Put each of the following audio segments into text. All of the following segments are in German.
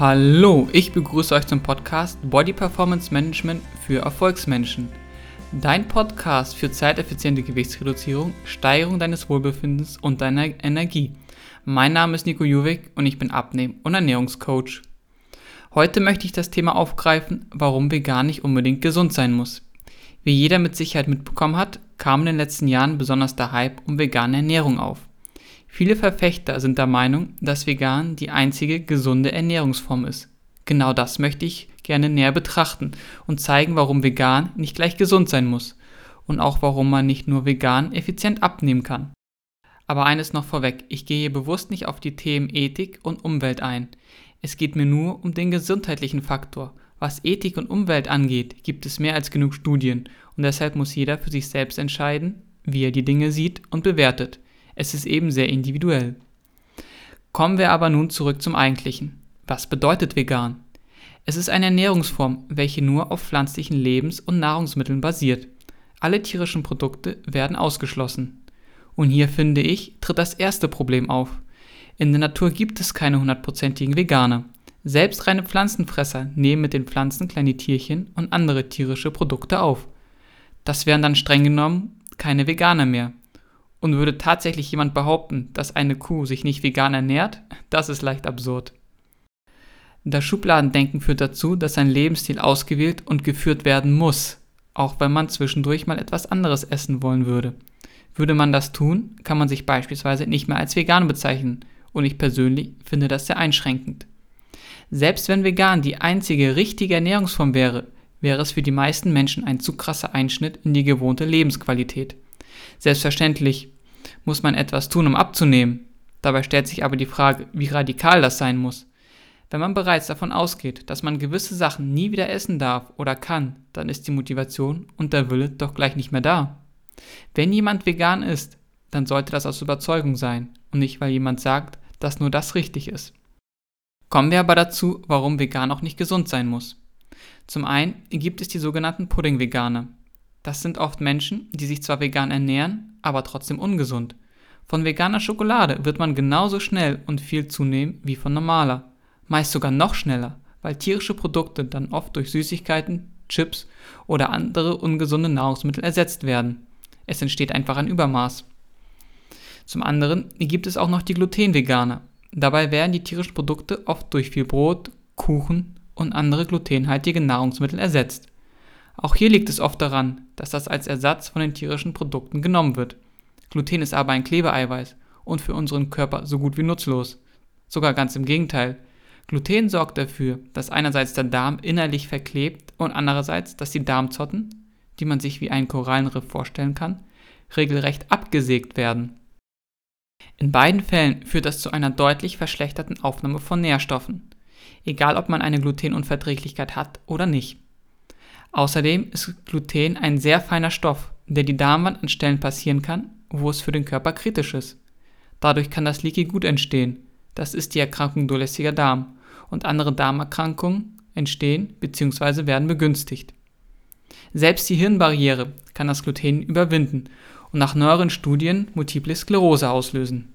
Hallo, ich begrüße euch zum Podcast Body Performance Management für Erfolgsmenschen. Dein Podcast für zeiteffiziente Gewichtsreduzierung, Steigerung deines Wohlbefindens und deiner Energie. Mein Name ist Nico Juwig und ich bin Abnehm- und Ernährungscoach. Heute möchte ich das Thema aufgreifen, warum vegan nicht unbedingt gesund sein muss. Wie jeder mit Sicherheit mitbekommen hat, kam in den letzten Jahren besonders der Hype um vegane Ernährung auf. Viele Verfechter sind der Meinung, dass vegan die einzige gesunde Ernährungsform ist. Genau das möchte ich gerne näher betrachten und zeigen, warum vegan nicht gleich gesund sein muss und auch warum man nicht nur vegan effizient abnehmen kann. Aber eines noch vorweg, ich gehe hier bewusst nicht auf die Themen Ethik und Umwelt ein. Es geht mir nur um den gesundheitlichen Faktor. Was Ethik und Umwelt angeht, gibt es mehr als genug Studien und deshalb muss jeder für sich selbst entscheiden, wie er die Dinge sieht und bewertet. Es ist eben sehr individuell. Kommen wir aber nun zurück zum Eigentlichen. Was bedeutet vegan? Es ist eine Ernährungsform, welche nur auf pflanzlichen Lebens- und Nahrungsmitteln basiert. Alle tierischen Produkte werden ausgeschlossen. Und hier finde ich, tritt das erste Problem auf. In der Natur gibt es keine hundertprozentigen Veganer. Selbst reine Pflanzenfresser nehmen mit den Pflanzen kleine Tierchen und andere tierische Produkte auf. Das wären dann streng genommen keine Veganer mehr. Und würde tatsächlich jemand behaupten, dass eine Kuh sich nicht vegan ernährt, das ist leicht absurd. Das Schubladendenken führt dazu, dass ein Lebensstil ausgewählt und geführt werden muss, auch wenn man zwischendurch mal etwas anderes essen wollen würde. Würde man das tun, kann man sich beispielsweise nicht mehr als vegan bezeichnen und ich persönlich finde das sehr einschränkend. Selbst wenn vegan die einzige richtige Ernährungsform wäre, wäre es für die meisten Menschen ein zu krasser Einschnitt in die gewohnte Lebensqualität. Selbstverständlich muss man etwas tun, um abzunehmen. Dabei stellt sich aber die Frage, wie radikal das sein muss. Wenn man bereits davon ausgeht, dass man gewisse Sachen nie wieder essen darf oder kann, dann ist die Motivation und der Wille doch gleich nicht mehr da. Wenn jemand vegan ist, dann sollte das aus Überzeugung sein und nicht, weil jemand sagt, dass nur das richtig ist. Kommen wir aber dazu, warum vegan auch nicht gesund sein muss. Zum einen gibt es die sogenannten Pudding-Veganer. Das sind oft Menschen, die sich zwar vegan ernähren, aber trotzdem ungesund. Von veganer Schokolade wird man genauso schnell und viel zunehmen wie von normaler. Meist sogar noch schneller, weil tierische Produkte dann oft durch Süßigkeiten, Chips oder andere ungesunde Nahrungsmittel ersetzt werden. Es entsteht einfach ein Übermaß. Zum anderen gibt es auch noch die Glutenveganer. Dabei werden die tierischen Produkte oft durch viel Brot, Kuchen und andere glutenhaltige Nahrungsmittel ersetzt. Auch hier liegt es oft daran, dass das als Ersatz von den tierischen Produkten genommen wird. Gluten ist aber ein Klebeeiweiß und für unseren Körper so gut wie nutzlos. Sogar ganz im Gegenteil. Gluten sorgt dafür, dass einerseits der Darm innerlich verklebt und andererseits, dass die Darmzotten, die man sich wie einen Korallenriff vorstellen kann, regelrecht abgesägt werden. In beiden Fällen führt das zu einer deutlich verschlechterten Aufnahme von Nährstoffen, egal ob man eine Glutenunverträglichkeit hat oder nicht. Außerdem ist Gluten ein sehr feiner Stoff, der die Darmwand an Stellen passieren kann, wo es für den Körper kritisch ist. Dadurch kann das Leaky Gut entstehen. Das ist die Erkrankung durchlässiger Darm. Und andere Darmerkrankungen entstehen bzw. werden begünstigt. Selbst die Hirnbarriere kann das Gluten überwinden und nach neueren Studien Multiple Sklerose auslösen.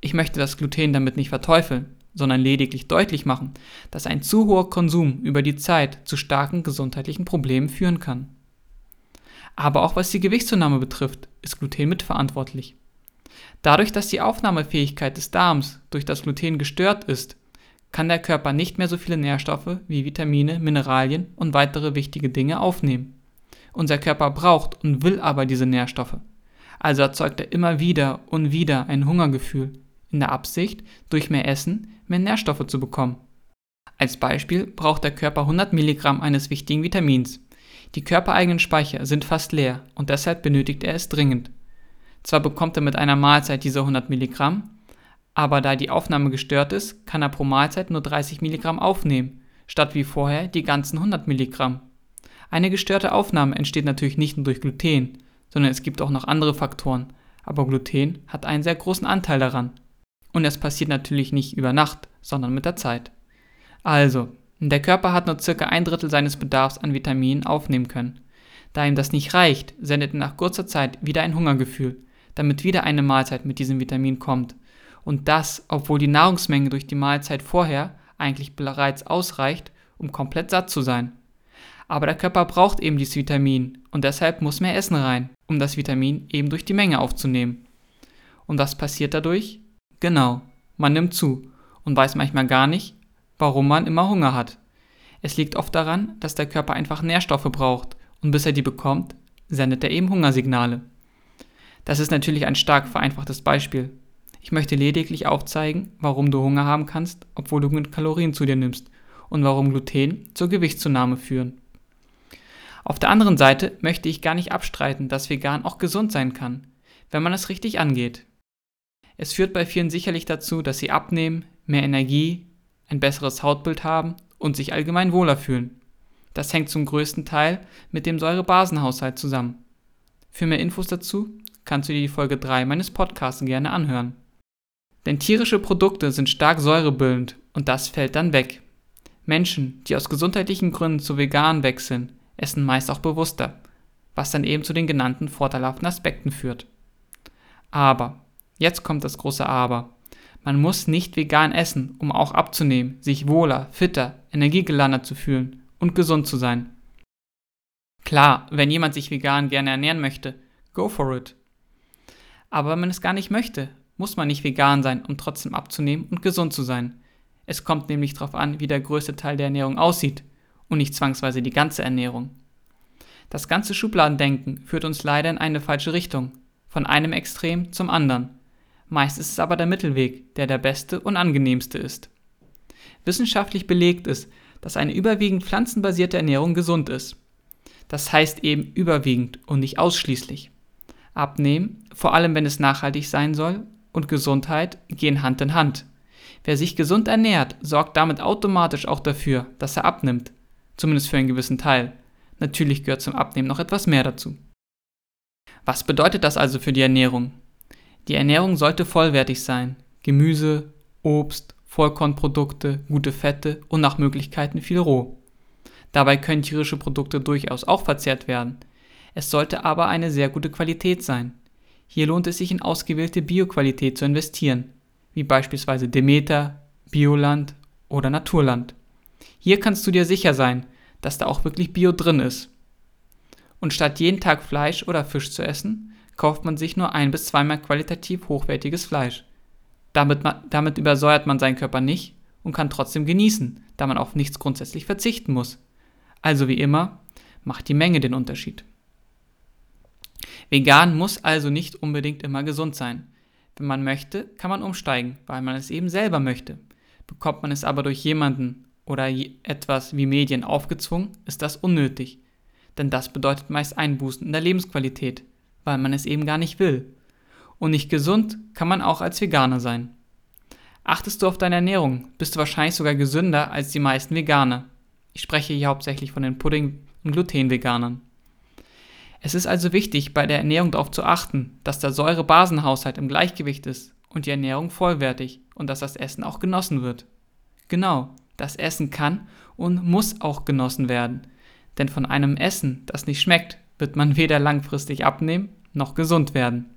Ich möchte das Gluten damit nicht verteufeln, sondern lediglich deutlich machen, dass ein zu hoher Konsum über die Zeit zu starken gesundheitlichen Problemen führen kann. Aber auch was die Gewichtszunahme betrifft, ist Gluten mitverantwortlich. Dadurch, dass die Aufnahmefähigkeit des Darms durch das Gluten gestört ist, kann der Körper nicht mehr so viele Nährstoffe wie Vitamine, Mineralien und weitere wichtige Dinge aufnehmen. Unser Körper braucht und will aber diese Nährstoffe. Also erzeugt er immer wieder und wieder ein Hungergefühl, in der Absicht, durch mehr Essen mehr Nährstoffe zu bekommen. Als Beispiel braucht der Körper 100 Milligramm eines wichtigen Vitamins. Die körpereigenen Speicher sind fast leer und deshalb benötigt er es dringend. Zwar bekommt er mit einer Mahlzeit diese 100 Milligramm, aber da die Aufnahme gestört ist, kann er pro Mahlzeit nur 30 Milligramm aufnehmen, statt wie vorher die ganzen 100 Milligramm. Eine gestörte Aufnahme entsteht natürlich nicht nur durch Gluten, sondern es gibt auch noch andere Faktoren, aber Gluten hat einen sehr großen Anteil daran. Und es passiert natürlich nicht über Nacht, sondern mit der Zeit. Also, der Körper hat nur circa ein Drittel seines Bedarfs an Vitaminen aufnehmen können. Da ihm das nicht reicht, sendet er nach kurzer Zeit wieder ein Hungergefühl, damit wieder eine Mahlzeit mit diesem Vitamin kommt. Und das, obwohl die Nahrungsmenge durch die Mahlzeit vorher eigentlich bereits ausreicht, um komplett satt zu sein. Aber der Körper braucht eben dieses Vitamin und deshalb muss mehr Essen rein, um das Vitamin eben durch die Menge aufzunehmen. Und was passiert dadurch? Genau, man nimmt zu und weiß manchmal gar nicht, warum man immer Hunger hat. Es liegt oft daran, dass der Körper einfach Nährstoffe braucht und bis er die bekommt, sendet er eben Hungersignale. Das ist natürlich ein stark vereinfachtes Beispiel. Ich möchte lediglich aufzeigen, warum du Hunger haben kannst, obwohl du genug Kalorien zu dir nimmst und warum Gluten zur Gewichtszunahme führen. Auf der anderen Seite möchte ich gar nicht abstreiten, dass vegan auch gesund sein kann, wenn man es richtig angeht. Es führt bei vielen sicherlich dazu, dass sie abnehmen, mehr Energie, ein besseres Hautbild haben und sich allgemein wohler fühlen. Das hängt zum größten Teil mit dem Säurebasenhaushalt zusammen. Für mehr Infos dazu kannst du dir die Folge 3 meines Podcasts gerne anhören. Denn tierische Produkte sind stark säurebildend und das fällt dann weg. Menschen, die aus gesundheitlichen Gründen zu vegan wechseln, essen meist auch bewusster, was dann eben zu den genannten vorteilhaften Aspekten führt. Aber, jetzt kommt das große Aber. Man muss nicht vegan essen, um auch abzunehmen, sich wohler, fitter, energiegeladener zu fühlen und gesund zu sein. Klar, wenn jemand sich vegan gerne ernähren möchte, go for it. Aber wenn man es gar nicht möchte, muss man nicht vegan sein, um trotzdem abzunehmen und gesund zu sein. Es kommt nämlich darauf an, wie der größte Teil der Ernährung aussieht und nicht zwangsweise die ganze Ernährung. Das ganze Schubladendenken führt uns leider in eine falsche Richtung, von einem Extrem zum anderen. Meist ist es aber der Mittelweg, der der beste und angenehmste ist. Wissenschaftlich belegt ist, dass eine überwiegend pflanzenbasierte Ernährung gesund ist. Das heißt eben überwiegend und nicht ausschließlich. Abnehmen, vor allem wenn es nachhaltig sein soll, und Gesundheit gehen Hand in Hand. Wer sich gesund ernährt, sorgt damit automatisch auch dafür, dass er abnimmt zumindest für einen gewissen Teil. Natürlich gehört zum Abnehmen noch etwas mehr dazu. Was bedeutet das also für die Ernährung? Die Ernährung sollte vollwertig sein. Gemüse, Obst, Vollkornprodukte, gute Fette und nach Möglichkeiten viel roh. Dabei können tierische Produkte durchaus auch verzehrt werden. Es sollte aber eine sehr gute Qualität sein. Hier lohnt es sich in ausgewählte Bioqualität zu investieren, wie beispielsweise Demeter, Bioland oder Naturland. Hier kannst du dir sicher sein, dass da auch wirklich Bio drin ist. Und statt jeden Tag Fleisch oder Fisch zu essen, kauft man sich nur ein bis zweimal qualitativ hochwertiges Fleisch. Damit, damit übersäuert man seinen Körper nicht und kann trotzdem genießen, da man auf nichts grundsätzlich verzichten muss. Also wie immer, macht die Menge den Unterschied. Vegan muss also nicht unbedingt immer gesund sein. Wenn man möchte, kann man umsteigen, weil man es eben selber möchte. Bekommt man es aber durch jemanden oder etwas wie Medien aufgezwungen, ist das unnötig. Denn das bedeutet meist Einbußen in der Lebensqualität, weil man es eben gar nicht will. Und nicht gesund kann man auch als Veganer sein. Achtest du auf deine Ernährung, bist du wahrscheinlich sogar gesünder als die meisten Veganer. Ich spreche hier hauptsächlich von den Pudding- und Glutenveganern. Es ist also wichtig, bei der Ernährung darauf zu achten, dass der Säurebasenhaushalt im Gleichgewicht ist und die Ernährung vollwertig und dass das Essen auch genossen wird. Genau, das Essen kann und muss auch genossen werden. Denn von einem Essen, das nicht schmeckt, wird man weder langfristig abnehmen noch gesund werden.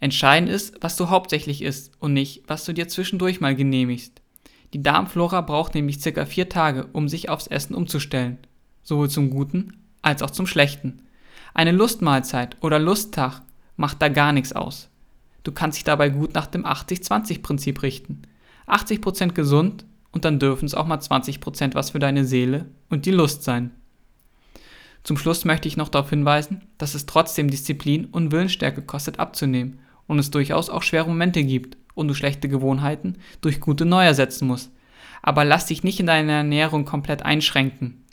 Entscheidend ist, was du hauptsächlich isst und nicht, was du dir zwischendurch mal genehmigst. Die Darmflora braucht nämlich circa vier Tage, um sich aufs Essen umzustellen. Sowohl zum Guten als auch zum Schlechten. Eine Lustmahlzeit oder Lusttag macht da gar nichts aus. Du kannst dich dabei gut nach dem 80-20-Prinzip richten. 80% gesund und dann dürfen es auch mal 20% was für deine Seele und die Lust sein. Zum Schluss möchte ich noch darauf hinweisen, dass es trotzdem Disziplin und Willensstärke kostet abzunehmen und es durchaus auch schwere Momente gibt und du schlechte Gewohnheiten durch gute neu ersetzen musst. Aber lass dich nicht in deiner Ernährung komplett einschränken.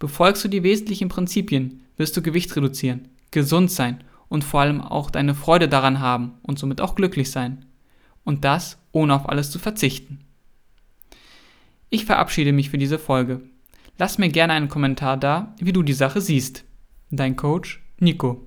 Befolgst du die wesentlichen Prinzipien, wirst du Gewicht reduzieren, gesund sein und vor allem auch deine Freude daran haben und somit auch glücklich sein. Und das ohne auf alles zu verzichten. Ich verabschiede mich für diese Folge. Lass mir gerne einen Kommentar da, wie du die Sache siehst. Dein Coach Nico.